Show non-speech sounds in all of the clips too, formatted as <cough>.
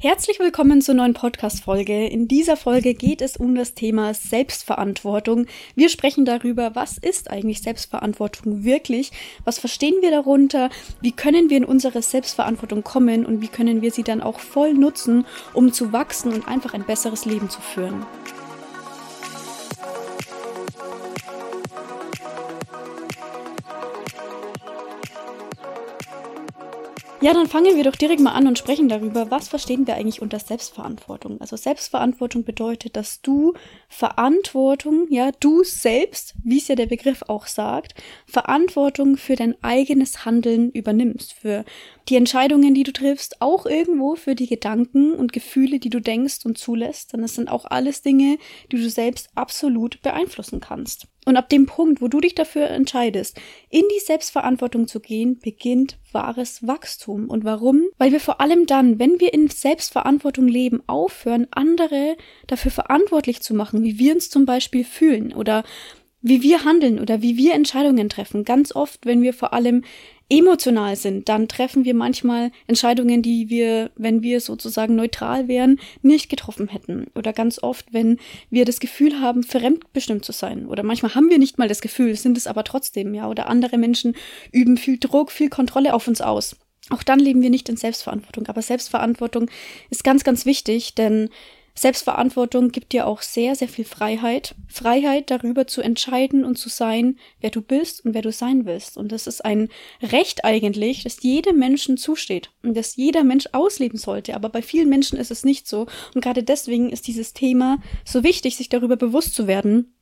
Herzlich willkommen zur neuen Podcast-Folge. In dieser Folge geht es um das Thema Selbstverantwortung. Wir sprechen darüber, was ist eigentlich Selbstverantwortung wirklich? Was verstehen wir darunter? Wie können wir in unsere Selbstverantwortung kommen und wie können wir sie dann auch voll nutzen, um zu wachsen und einfach ein besseres Leben zu führen? Ja, dann fangen wir doch direkt mal an und sprechen darüber, was verstehen wir eigentlich unter Selbstverantwortung. Also Selbstverantwortung bedeutet, dass du Verantwortung, ja, du selbst, wie es ja der Begriff auch sagt, Verantwortung für dein eigenes Handeln übernimmst, für die Entscheidungen, die du triffst, auch irgendwo für die Gedanken und Gefühle, die du denkst und zulässt. Denn es sind auch alles Dinge, die du selbst absolut beeinflussen kannst. Und ab dem Punkt, wo du dich dafür entscheidest, in die Selbstverantwortung zu gehen, beginnt wahres Wachstum. Und warum? Weil wir vor allem dann, wenn wir in Selbstverantwortung leben, aufhören, andere dafür verantwortlich zu machen, wie wir uns zum Beispiel fühlen oder wie wir handeln oder wie wir Entscheidungen treffen. Ganz oft, wenn wir vor allem emotional sind, dann treffen wir manchmal Entscheidungen, die wir, wenn wir sozusagen neutral wären, nicht getroffen hätten. Oder ganz oft, wenn wir das Gefühl haben, fremdbestimmt zu sein. Oder manchmal haben wir nicht mal das Gefühl, sind es aber trotzdem, ja. Oder andere Menschen üben viel Druck, viel Kontrolle auf uns aus. Auch dann leben wir nicht in Selbstverantwortung. Aber Selbstverantwortung ist ganz, ganz wichtig, denn Selbstverantwortung gibt dir auch sehr, sehr viel Freiheit. Freiheit darüber zu entscheiden und zu sein, wer du bist und wer du sein willst. Und das ist ein Recht eigentlich, das jedem Menschen zusteht und das jeder Mensch ausleben sollte. Aber bei vielen Menschen ist es nicht so. Und gerade deswegen ist dieses Thema so wichtig, sich darüber bewusst zu werden,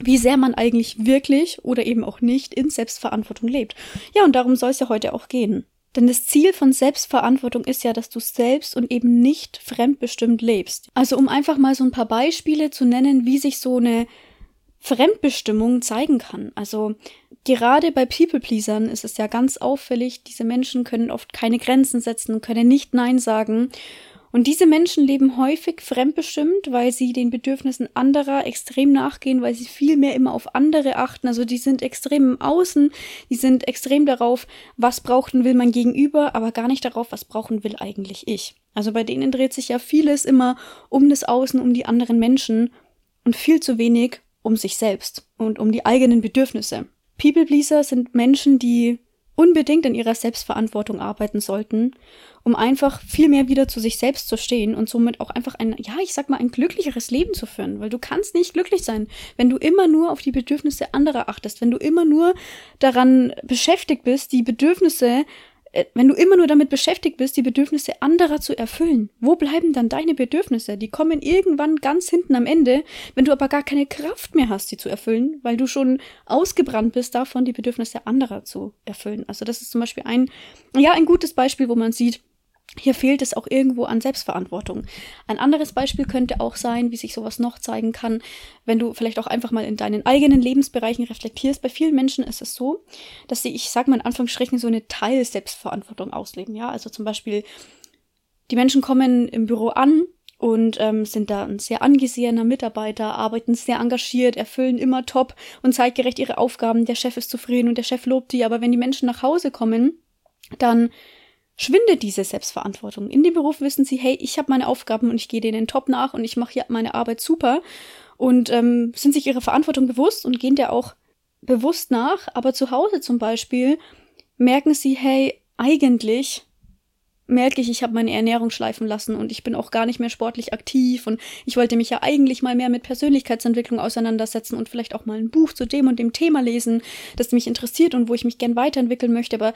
wie sehr man eigentlich wirklich oder eben auch nicht in Selbstverantwortung lebt. Ja, und darum soll es ja heute auch gehen. Denn das Ziel von Selbstverantwortung ist ja, dass du selbst und eben nicht fremdbestimmt lebst. Also um einfach mal so ein paar Beispiele zu nennen, wie sich so eine Fremdbestimmung zeigen kann. Also gerade bei People-Pleasern ist es ja ganz auffällig, diese Menschen können oft keine Grenzen setzen, können nicht Nein sagen und diese Menschen leben häufig fremdbestimmt, weil sie den Bedürfnissen anderer extrem nachgehen, weil sie viel mehr immer auf andere achten. Also die sind extrem im Außen, die sind extrem darauf, was braucht und will mein Gegenüber, aber gar nicht darauf, was brauchen will eigentlich ich. Also bei denen dreht sich ja vieles immer um das Außen, um die anderen Menschen und viel zu wenig um sich selbst und um die eigenen Bedürfnisse. People Pleaser sind Menschen, die unbedingt in ihrer Selbstverantwortung arbeiten sollten, um einfach viel mehr wieder zu sich selbst zu stehen und somit auch einfach ein, ja, ich sag mal, ein glücklicheres Leben zu führen, weil du kannst nicht glücklich sein, wenn du immer nur auf die Bedürfnisse anderer achtest, wenn du immer nur daran beschäftigt bist, die Bedürfnisse wenn du immer nur damit beschäftigt bist, die Bedürfnisse anderer zu erfüllen, wo bleiben dann deine Bedürfnisse? Die kommen irgendwann ganz hinten am Ende, wenn du aber gar keine Kraft mehr hast, sie zu erfüllen, weil du schon ausgebrannt bist davon, die Bedürfnisse anderer zu erfüllen. Also das ist zum Beispiel ein, ja, ein gutes Beispiel, wo man sieht, hier fehlt es auch irgendwo an Selbstverantwortung. Ein anderes Beispiel könnte auch sein, wie sich sowas noch zeigen kann, wenn du vielleicht auch einfach mal in deinen eigenen Lebensbereichen reflektierst. Bei vielen Menschen ist es so, dass sie, ich sag mal in Anführungsstrichen, so eine Teil-Selbstverantwortung ausleben. Ja, also zum Beispiel, die Menschen kommen im Büro an und ähm, sind da ein sehr angesehener Mitarbeiter, arbeiten sehr engagiert, erfüllen immer top und zeitgerecht ihre Aufgaben. Der Chef ist zufrieden und der Chef lobt die. Aber wenn die Menschen nach Hause kommen, dann schwindet diese Selbstverantwortung. In dem Beruf wissen sie, hey, ich habe meine Aufgaben und ich gehe denen top nach und ich mache hier meine Arbeit super und ähm, sind sich ihrer Verantwortung bewusst und gehen der auch bewusst nach. Aber zu Hause zum Beispiel merken sie, hey, eigentlich merke ich, ich habe meine Ernährung schleifen lassen und ich bin auch gar nicht mehr sportlich aktiv und ich wollte mich ja eigentlich mal mehr mit Persönlichkeitsentwicklung auseinandersetzen und vielleicht auch mal ein Buch zu dem und dem Thema lesen, das mich interessiert und wo ich mich gern weiterentwickeln möchte, aber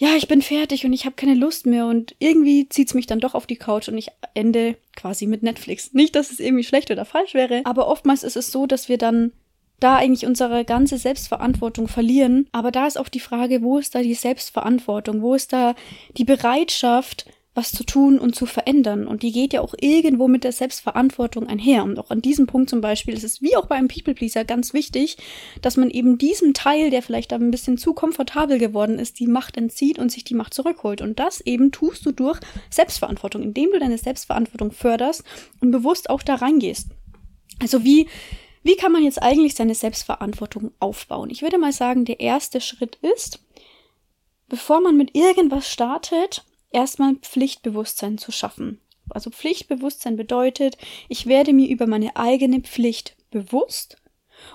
ja, ich bin fertig und ich habe keine Lust mehr und irgendwie zieht's mich dann doch auf die Couch und ich ende quasi mit Netflix. Nicht, dass es irgendwie schlecht oder falsch wäre, aber oftmals ist es so, dass wir dann da eigentlich unsere ganze Selbstverantwortung verlieren. Aber da ist auch die Frage, wo ist da die Selbstverantwortung? Wo ist da die Bereitschaft, was zu tun und zu verändern. Und die geht ja auch irgendwo mit der Selbstverantwortung einher. Und auch an diesem Punkt zum Beispiel ist es wie auch bei einem People Pleaser ganz wichtig, dass man eben diesem Teil, der vielleicht ein bisschen zu komfortabel geworden ist, die Macht entzieht und sich die Macht zurückholt. Und das eben tust du durch Selbstverantwortung, indem du deine Selbstverantwortung förderst und bewusst auch da reingehst. Also wie wie kann man jetzt eigentlich seine Selbstverantwortung aufbauen? Ich würde mal sagen, der erste Schritt ist, bevor man mit irgendwas startet, erstmal Pflichtbewusstsein zu schaffen. Also Pflichtbewusstsein bedeutet, ich werde mir über meine eigene Pflicht bewusst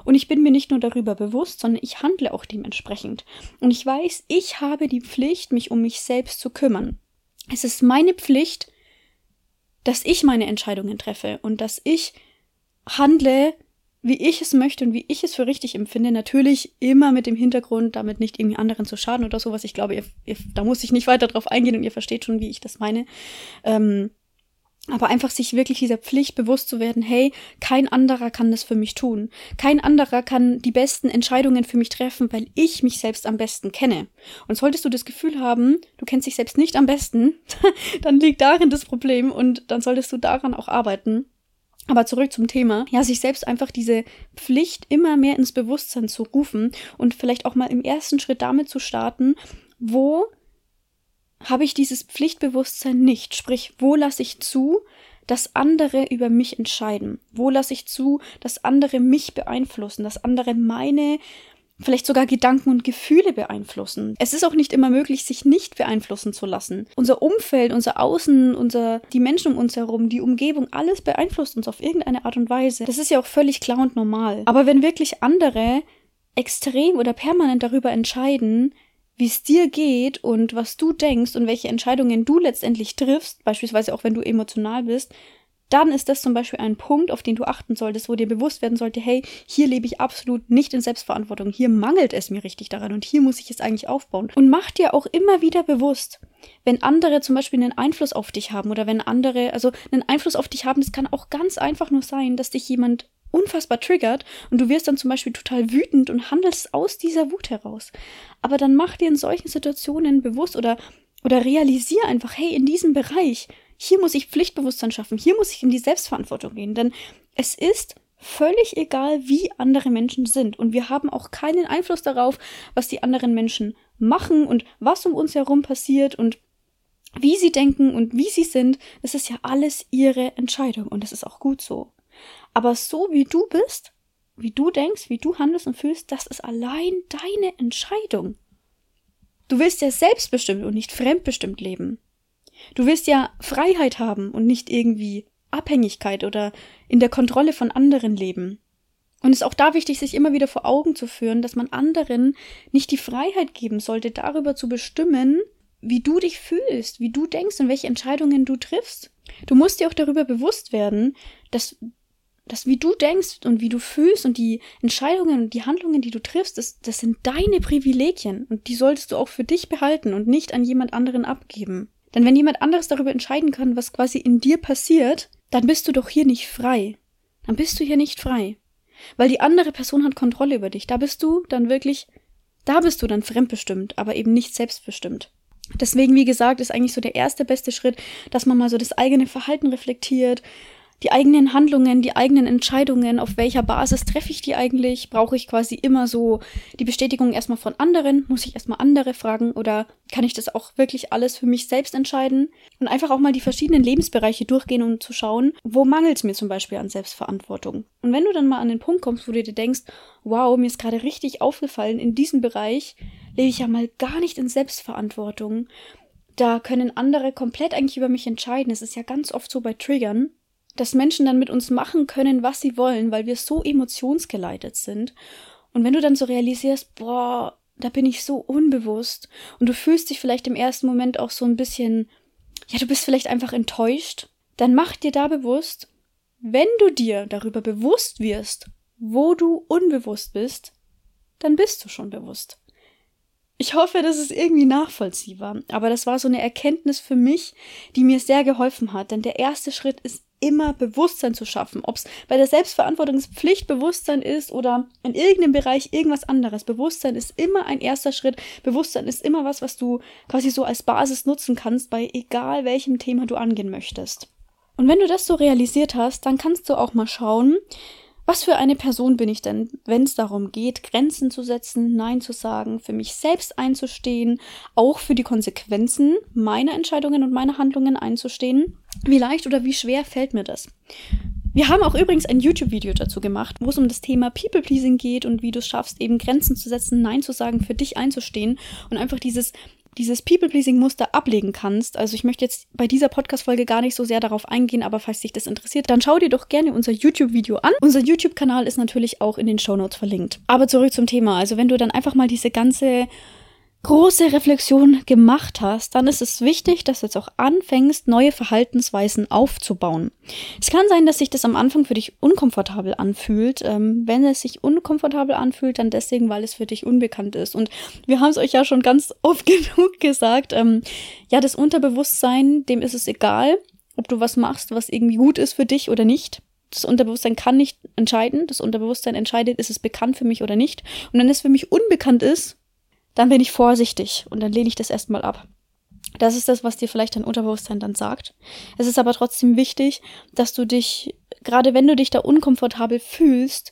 und ich bin mir nicht nur darüber bewusst, sondern ich handle auch dementsprechend. Und ich weiß, ich habe die Pflicht, mich um mich selbst zu kümmern. Es ist meine Pflicht, dass ich meine Entscheidungen treffe und dass ich handle, wie ich es möchte und wie ich es für richtig empfinde. Natürlich immer mit dem Hintergrund, damit nicht irgendwie anderen zu schaden oder sowas. Ich glaube, ihr, ihr, da muss ich nicht weiter drauf eingehen und ihr versteht schon, wie ich das meine. Ähm, aber einfach sich wirklich dieser Pflicht bewusst zu werden, hey, kein anderer kann das für mich tun. Kein anderer kann die besten Entscheidungen für mich treffen, weil ich mich selbst am besten kenne. Und solltest du das Gefühl haben, du kennst dich selbst nicht am besten, <laughs> dann liegt darin das Problem und dann solltest du daran auch arbeiten. Aber zurück zum Thema. Ja, sich selbst einfach diese Pflicht immer mehr ins Bewusstsein zu rufen und vielleicht auch mal im ersten Schritt damit zu starten, wo habe ich dieses Pflichtbewusstsein nicht. Sprich, wo lasse ich zu, dass andere über mich entscheiden? Wo lasse ich zu, dass andere mich beeinflussen, dass andere meine, vielleicht sogar Gedanken und Gefühle beeinflussen? Es ist auch nicht immer möglich, sich nicht beeinflussen zu lassen. Unser Umfeld, unser Außen, unser, die Menschen um uns herum, die Umgebung, alles beeinflusst uns auf irgendeine Art und Weise. Das ist ja auch völlig klar und normal. Aber wenn wirklich andere extrem oder permanent darüber entscheiden, wie es dir geht und was du denkst und welche Entscheidungen du letztendlich triffst, beispielsweise auch wenn du emotional bist, dann ist das zum Beispiel ein Punkt, auf den du achten solltest, wo dir bewusst werden sollte, hey, hier lebe ich absolut nicht in Selbstverantwortung, hier mangelt es mir richtig daran und hier muss ich es eigentlich aufbauen. Und mach dir auch immer wieder bewusst, wenn andere zum Beispiel einen Einfluss auf dich haben oder wenn andere, also einen Einfluss auf dich haben, das kann auch ganz einfach nur sein, dass dich jemand unfassbar triggert und du wirst dann zum Beispiel total wütend und handelst aus dieser Wut heraus. Aber dann mach dir in solchen Situationen bewusst oder, oder realisier einfach, hey, in diesem Bereich, hier muss ich Pflichtbewusstsein schaffen, hier muss ich in die Selbstverantwortung gehen, denn es ist völlig egal, wie andere Menschen sind und wir haben auch keinen Einfluss darauf, was die anderen Menschen machen und was um uns herum passiert und wie sie denken und wie sie sind, das ist ja alles ihre Entscheidung und das ist auch gut so. Aber so wie du bist, wie du denkst, wie du handelst und fühlst, das ist allein deine Entscheidung. Du willst ja selbstbestimmt und nicht fremdbestimmt leben. Du willst ja Freiheit haben und nicht irgendwie Abhängigkeit oder in der Kontrolle von anderen leben. Und es ist auch da wichtig, sich immer wieder vor Augen zu führen, dass man anderen nicht die Freiheit geben sollte, darüber zu bestimmen, wie du dich fühlst, wie du denkst und welche Entscheidungen du triffst. Du musst dir auch darüber bewusst werden, dass das, wie du denkst und wie du fühlst und die Entscheidungen und die Handlungen, die du triffst, das, das sind deine Privilegien und die solltest du auch für dich behalten und nicht an jemand anderen abgeben. Denn wenn jemand anderes darüber entscheiden kann, was quasi in dir passiert, dann bist du doch hier nicht frei. Dann bist du hier nicht frei. Weil die andere Person hat Kontrolle über dich. Da bist du dann wirklich, da bist du dann fremdbestimmt, aber eben nicht selbstbestimmt. Deswegen, wie gesagt, ist eigentlich so der erste beste Schritt, dass man mal so das eigene Verhalten reflektiert, die eigenen Handlungen, die eigenen Entscheidungen, auf welcher Basis treffe ich die eigentlich? Brauche ich quasi immer so die Bestätigung erstmal von anderen? Muss ich erstmal andere fragen? Oder kann ich das auch wirklich alles für mich selbst entscheiden? Und einfach auch mal die verschiedenen Lebensbereiche durchgehen, um zu schauen, wo mangelt es mir zum Beispiel an Selbstverantwortung? Und wenn du dann mal an den Punkt kommst, wo du dir denkst, wow, mir ist gerade richtig aufgefallen, in diesem Bereich lebe ich ja mal gar nicht in Selbstverantwortung. Da können andere komplett eigentlich über mich entscheiden. Es ist ja ganz oft so bei Triggern dass Menschen dann mit uns machen können, was sie wollen, weil wir so emotionsgeleitet sind. Und wenn du dann so realisierst, boah, da bin ich so unbewusst und du fühlst dich vielleicht im ersten Moment auch so ein bisschen, ja, du bist vielleicht einfach enttäuscht, dann mach dir da bewusst, wenn du dir darüber bewusst wirst, wo du unbewusst bist, dann bist du schon bewusst. Ich hoffe, das ist irgendwie nachvollziehbar, aber das war so eine Erkenntnis für mich, die mir sehr geholfen hat, denn der erste Schritt ist immer Bewusstsein zu schaffen. Ob es bei der Selbstverantwortungspflicht Bewusstsein ist oder in irgendeinem Bereich irgendwas anderes. Bewusstsein ist immer ein erster Schritt. Bewusstsein ist immer was, was du quasi so als Basis nutzen kannst, bei egal welchem Thema du angehen möchtest. Und wenn du das so realisiert hast, dann kannst du auch mal schauen, was für eine Person bin ich denn, wenn es darum geht, Grenzen zu setzen, Nein zu sagen, für mich selbst einzustehen, auch für die Konsequenzen meiner Entscheidungen und meiner Handlungen einzustehen? Wie leicht oder wie schwer fällt mir das? Wir haben auch übrigens ein YouTube-Video dazu gemacht, wo es um das Thema People-Pleasing geht und wie du es schaffst, eben Grenzen zu setzen, Nein zu sagen, für dich einzustehen und einfach dieses dieses People-Pleasing-Muster ablegen kannst, also ich möchte jetzt bei dieser Podcast-Folge gar nicht so sehr darauf eingehen, aber falls dich das interessiert, dann schau dir doch gerne unser YouTube-Video an. Unser YouTube-Kanal ist natürlich auch in den Show Notes verlinkt. Aber zurück zum Thema. Also wenn du dann einfach mal diese ganze große Reflexion gemacht hast, dann ist es wichtig, dass du jetzt auch anfängst, neue Verhaltensweisen aufzubauen. Es kann sein, dass sich das am Anfang für dich unkomfortabel anfühlt. Ähm, wenn es sich unkomfortabel anfühlt, dann deswegen, weil es für dich unbekannt ist. Und wir haben es euch ja schon ganz <laughs> oft genug gesagt. Ähm, ja, das Unterbewusstsein, dem ist es egal, ob du was machst, was irgendwie gut ist für dich oder nicht. Das Unterbewusstsein kann nicht entscheiden. Das Unterbewusstsein entscheidet, ist es bekannt für mich oder nicht. Und wenn es für mich unbekannt ist, dann bin ich vorsichtig und dann lehne ich das erstmal ab. Das ist das, was dir vielleicht dein Unterbewusstsein dann sagt. Es ist aber trotzdem wichtig, dass du dich, gerade wenn du dich da unkomfortabel fühlst,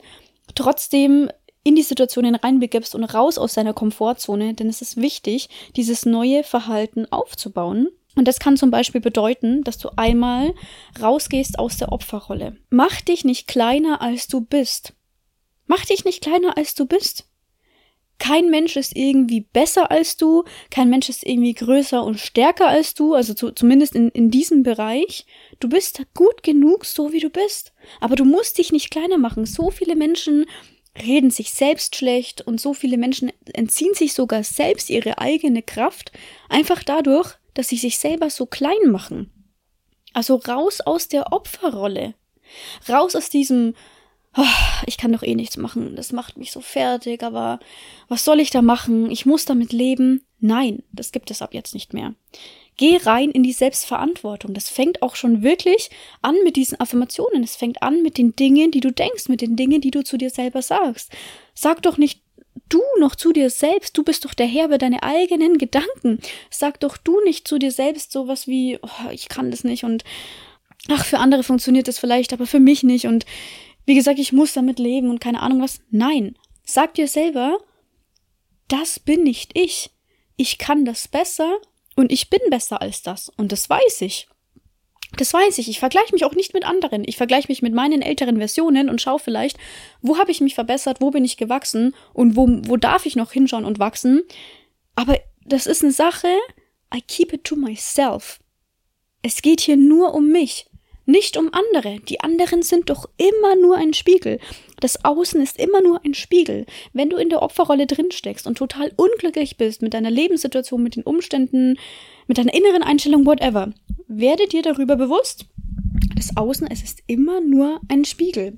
trotzdem in die Situation hineinbegibst und raus aus deiner Komfortzone, denn es ist wichtig, dieses neue Verhalten aufzubauen. Und das kann zum Beispiel bedeuten, dass du einmal rausgehst aus der Opferrolle. Mach dich nicht kleiner, als du bist. Mach dich nicht kleiner, als du bist. Kein Mensch ist irgendwie besser als du, kein Mensch ist irgendwie größer und stärker als du, also zu, zumindest in, in diesem Bereich. Du bist gut genug, so wie du bist. Aber du musst dich nicht kleiner machen. So viele Menschen reden sich selbst schlecht und so viele Menschen entziehen sich sogar selbst ihre eigene Kraft, einfach dadurch, dass sie sich selber so klein machen. Also raus aus der Opferrolle. Raus aus diesem ich kann doch eh nichts machen, das macht mich so fertig, aber was soll ich da machen? Ich muss damit leben. Nein, das gibt es ab jetzt nicht mehr. Geh rein in die Selbstverantwortung. Das fängt auch schon wirklich an mit diesen Affirmationen. Es fängt an mit den Dingen, die du denkst, mit den Dingen, die du zu dir selber sagst. Sag doch nicht du noch zu dir selbst. Du bist doch der Herr über deine eigenen Gedanken. Sag doch du nicht zu dir selbst sowas wie, oh, ich kann das nicht und ach, für andere funktioniert das vielleicht, aber für mich nicht und wie gesagt, ich muss damit leben und keine Ahnung was. Nein, sag dir selber, das bin nicht ich. Ich kann das besser und ich bin besser als das. Und das weiß ich. Das weiß ich. Ich vergleiche mich auch nicht mit anderen. Ich vergleiche mich mit meinen älteren Versionen und schaue vielleicht, wo habe ich mich verbessert, wo bin ich gewachsen und wo, wo darf ich noch hinschauen und wachsen. Aber das ist eine Sache, I keep it to myself. Es geht hier nur um mich. Nicht um andere. Die anderen sind doch immer nur ein Spiegel. Das Außen ist immer nur ein Spiegel. Wenn du in der Opferrolle drinsteckst und total unglücklich bist mit deiner Lebenssituation, mit den Umständen, mit deiner inneren Einstellung, whatever, werde dir darüber bewusst, das Außen, es ist immer nur ein Spiegel.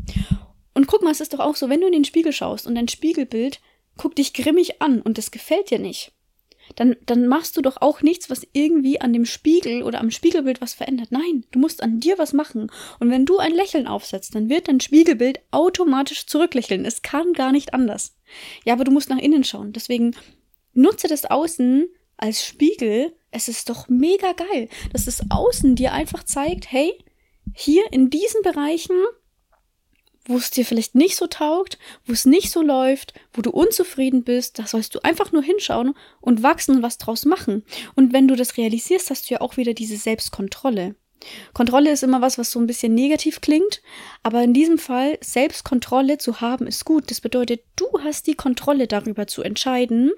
Und guck mal, es ist doch auch so, wenn du in den Spiegel schaust und dein Spiegelbild guckt dich grimmig an und das gefällt dir nicht dann, dann machst du doch auch nichts, was irgendwie an dem Spiegel oder am Spiegelbild was verändert. Nein, du musst an dir was machen. Und wenn du ein Lächeln aufsetzt, dann wird dein Spiegelbild automatisch zurücklächeln. Es kann gar nicht anders. Ja, aber du musst nach innen schauen. Deswegen nutze das Außen als Spiegel. Es ist doch mega geil, dass das Außen dir einfach zeigt, hey, hier in diesen Bereichen wo es dir vielleicht nicht so taugt, wo es nicht so läuft, wo du unzufrieden bist, da sollst du einfach nur hinschauen und wachsen und was draus machen. Und wenn du das realisierst, hast du ja auch wieder diese Selbstkontrolle. Kontrolle ist immer was, was so ein bisschen negativ klingt, aber in diesem Fall Selbstkontrolle zu haben ist gut. Das bedeutet, du hast die Kontrolle darüber zu entscheiden,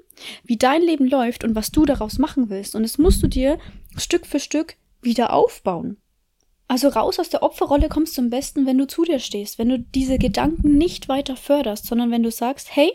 wie dein Leben läuft und was du daraus machen willst. Und das musst du dir Stück für Stück wieder aufbauen. Also raus aus der Opferrolle kommst du am besten, wenn du zu dir stehst, wenn du diese Gedanken nicht weiter förderst, sondern wenn du sagst, hey,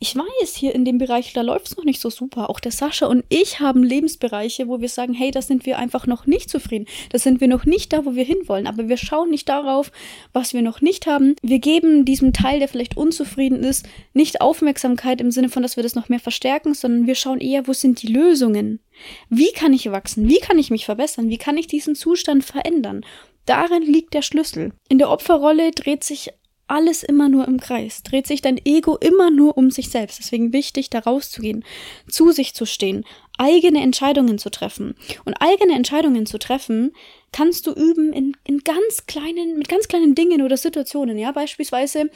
ich weiß, hier in dem Bereich, da läuft es noch nicht so super. Auch der Sascha und ich haben Lebensbereiche, wo wir sagen, hey, da sind wir einfach noch nicht zufrieden. Da sind wir noch nicht da, wo wir hinwollen. Aber wir schauen nicht darauf, was wir noch nicht haben. Wir geben diesem Teil, der vielleicht unzufrieden ist, nicht Aufmerksamkeit im Sinne von, dass wir das noch mehr verstärken, sondern wir schauen eher, wo sind die Lösungen? Wie kann ich wachsen? Wie kann ich mich verbessern? Wie kann ich diesen Zustand verändern? Darin liegt der Schlüssel. In der Opferrolle dreht sich alles immer nur im Kreis, dreht sich dein Ego immer nur um sich selbst. Deswegen wichtig, da rauszugehen, zu sich zu stehen, eigene Entscheidungen zu treffen. Und eigene Entscheidungen zu treffen, kannst du üben in, in ganz kleinen, mit ganz kleinen Dingen oder Situationen. Ja, beispielsweise,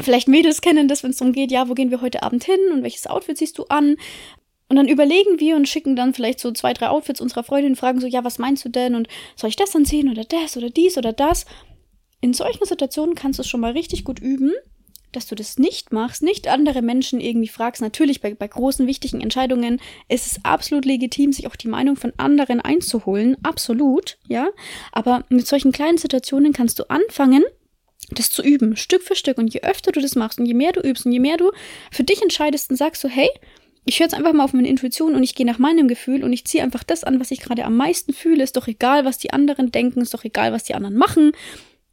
vielleicht Mädels kennen das, wenn es darum geht, ja, wo gehen wir heute Abend hin und welches Outfit siehst du an? Und dann überlegen wir und schicken dann vielleicht so zwei, drei Outfits unserer Freundin und fragen so, ja, was meinst du denn? Und soll ich das anziehen oder das oder dies oder das? In solchen Situationen kannst du es schon mal richtig gut üben, dass du das nicht machst, nicht andere Menschen irgendwie fragst. Natürlich bei, bei großen, wichtigen Entscheidungen ist es absolut legitim, sich auch die Meinung von anderen einzuholen. Absolut, ja. Aber mit solchen kleinen Situationen kannst du anfangen, das zu üben, Stück für Stück. Und je öfter du das machst und je mehr du übst und je mehr du für dich entscheidest und sagst so, hey, ich höre jetzt einfach mal auf meine Intuition und ich gehe nach meinem Gefühl und ich ziehe einfach das an, was ich gerade am meisten fühle. Ist doch egal, was die anderen denken, ist doch egal, was die anderen machen.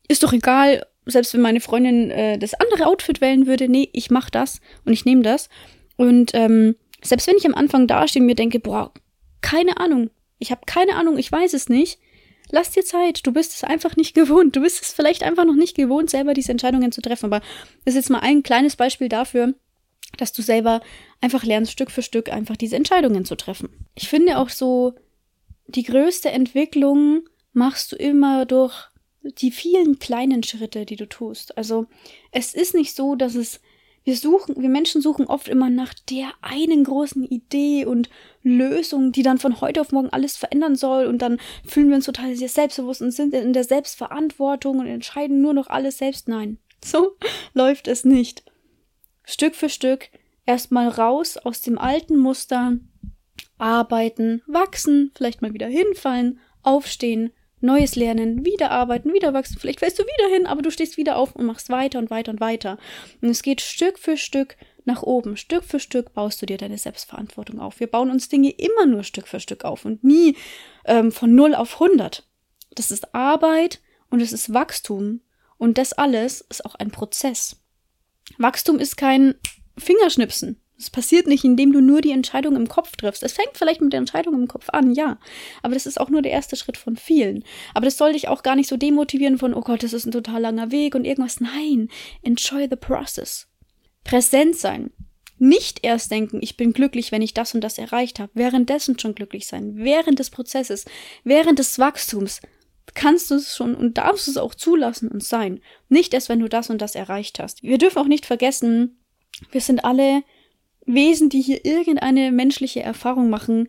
Ist doch egal, selbst wenn meine Freundin äh, das andere Outfit wählen würde, nee, ich mach das und ich nehme das. Und ähm, selbst wenn ich am Anfang dastehe und mir denke, boah, keine Ahnung, ich habe keine Ahnung, ich weiß es nicht, lass dir Zeit. Du bist es einfach nicht <laughs> gewohnt. Du bist es vielleicht einfach noch nicht gewohnt, selber diese Entscheidungen zu treffen. Aber das ist jetzt mal ein kleines Beispiel dafür, dass du selber einfach lernst, Stück für Stück einfach diese Entscheidungen zu treffen. Ich finde auch so, die größte Entwicklung machst du immer durch die vielen kleinen Schritte, die du tust. Also es ist nicht so, dass es wir suchen, wir Menschen suchen oft immer nach der einen großen Idee und Lösung, die dann von heute auf morgen alles verändern soll und dann fühlen wir uns total sehr selbstbewusst und sind in der Selbstverantwortung und entscheiden nur noch alles selbst. Nein, <laughs> so läuft es nicht. Stück für Stück erstmal raus aus dem alten Muster, arbeiten, wachsen, vielleicht mal wieder hinfallen, aufstehen, Neues lernen, wieder arbeiten, wieder wachsen. Vielleicht fällst du wieder hin, aber du stehst wieder auf und machst weiter und weiter und weiter. Und es geht Stück für Stück nach oben. Stück für Stück baust du dir deine Selbstverantwortung auf. Wir bauen uns Dinge immer nur Stück für Stück auf und nie ähm, von 0 auf 100. Das ist Arbeit und es ist Wachstum. Und das alles ist auch ein Prozess. Wachstum ist kein Fingerschnipsen. Es passiert nicht, indem du nur die Entscheidung im Kopf triffst. Es fängt vielleicht mit der Entscheidung im Kopf an, ja. Aber das ist auch nur der erste Schritt von vielen. Aber das soll dich auch gar nicht so demotivieren von, oh Gott, das ist ein total langer Weg und irgendwas. Nein, enjoy the process. Präsent sein. Nicht erst denken, ich bin glücklich, wenn ich das und das erreicht habe. Währenddessen schon glücklich sein. Während des Prozesses, während des Wachstums kannst du es schon und darfst es auch zulassen und sein. Nicht erst, wenn du das und das erreicht hast. Wir dürfen auch nicht vergessen, wir sind alle Wesen, die hier irgendeine menschliche Erfahrung machen,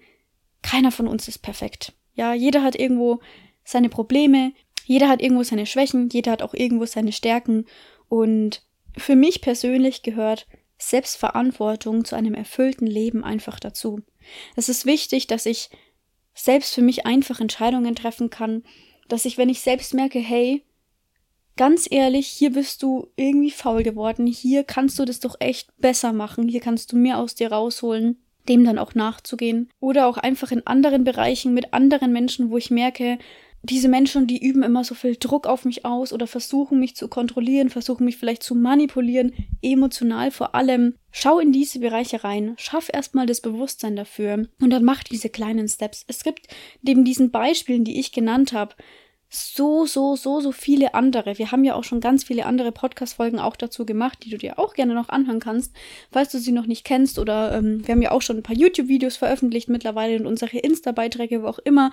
keiner von uns ist perfekt. Ja, jeder hat irgendwo seine Probleme, jeder hat irgendwo seine Schwächen, jeder hat auch irgendwo seine Stärken und für mich persönlich gehört Selbstverantwortung zu einem erfüllten Leben einfach dazu. Es ist wichtig, dass ich selbst für mich einfach Entscheidungen treffen kann, dass ich, wenn ich selbst merke, hey, ganz ehrlich, hier bist du irgendwie faul geworden, hier kannst du das doch echt besser machen, hier kannst du mehr aus dir rausholen, dem dann auch nachzugehen. Oder auch einfach in anderen Bereichen mit anderen Menschen, wo ich merke, diese Menschen, die üben immer so viel Druck auf mich aus oder versuchen mich zu kontrollieren, versuchen mich vielleicht zu manipulieren, emotional vor allem. Schau in diese Bereiche rein, schaff erstmal das Bewusstsein dafür und dann mach diese kleinen Steps. Es gibt neben diesen Beispielen, die ich genannt habe, so, so, so, so viele andere. Wir haben ja auch schon ganz viele andere Podcast-Folgen auch dazu gemacht, die du dir auch gerne noch anhören kannst, falls du sie noch nicht kennst. Oder ähm, wir haben ja auch schon ein paar YouTube-Videos veröffentlicht mittlerweile und unsere Insta-Beiträge, wo auch immer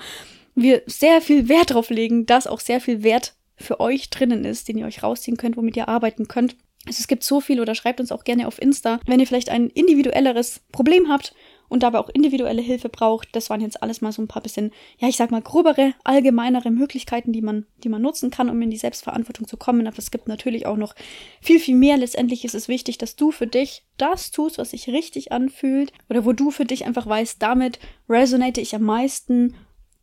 wir sehr viel Wert drauf legen, dass auch sehr viel Wert für euch drinnen ist, den ihr euch rausziehen könnt, womit ihr arbeiten könnt. Also es gibt so viel oder schreibt uns auch gerne auf Insta, wenn ihr vielleicht ein individuelleres Problem habt und dabei auch individuelle Hilfe braucht. Das waren jetzt alles mal so ein paar bisschen, ja, ich sag mal, grobere, allgemeinere Möglichkeiten, die man, die man nutzen kann, um in die Selbstverantwortung zu kommen. Aber es gibt natürlich auch noch viel, viel mehr. Letztendlich ist es wichtig, dass du für dich das tust, was sich richtig anfühlt oder wo du für dich einfach weißt, damit resonate ich am meisten.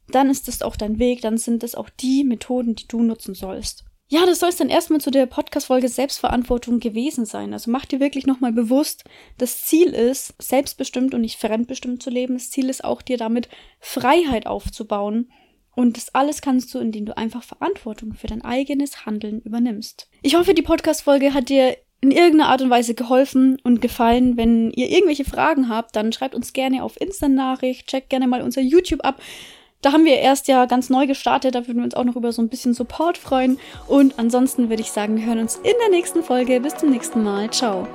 Dann ist das auch dein Weg, dann sind das auch die Methoden, die du nutzen sollst. Ja, das soll es dann erstmal zu der Podcast-Folge Selbstverantwortung gewesen sein. Also mach dir wirklich nochmal bewusst, das Ziel ist, selbstbestimmt und nicht fremdbestimmt zu leben. Das Ziel ist auch, dir damit Freiheit aufzubauen. Und das alles kannst du, indem du einfach Verantwortung für dein eigenes Handeln übernimmst. Ich hoffe, die Podcast-Folge hat dir in irgendeiner Art und Weise geholfen und gefallen. Wenn ihr irgendwelche Fragen habt, dann schreibt uns gerne auf Insta-Nachricht, checkt gerne mal unser YouTube ab. Da haben wir erst ja ganz neu gestartet, da würden wir uns auch noch über so ein bisschen Support freuen. Und ansonsten würde ich sagen, wir hören uns in der nächsten Folge. Bis zum nächsten Mal. Ciao.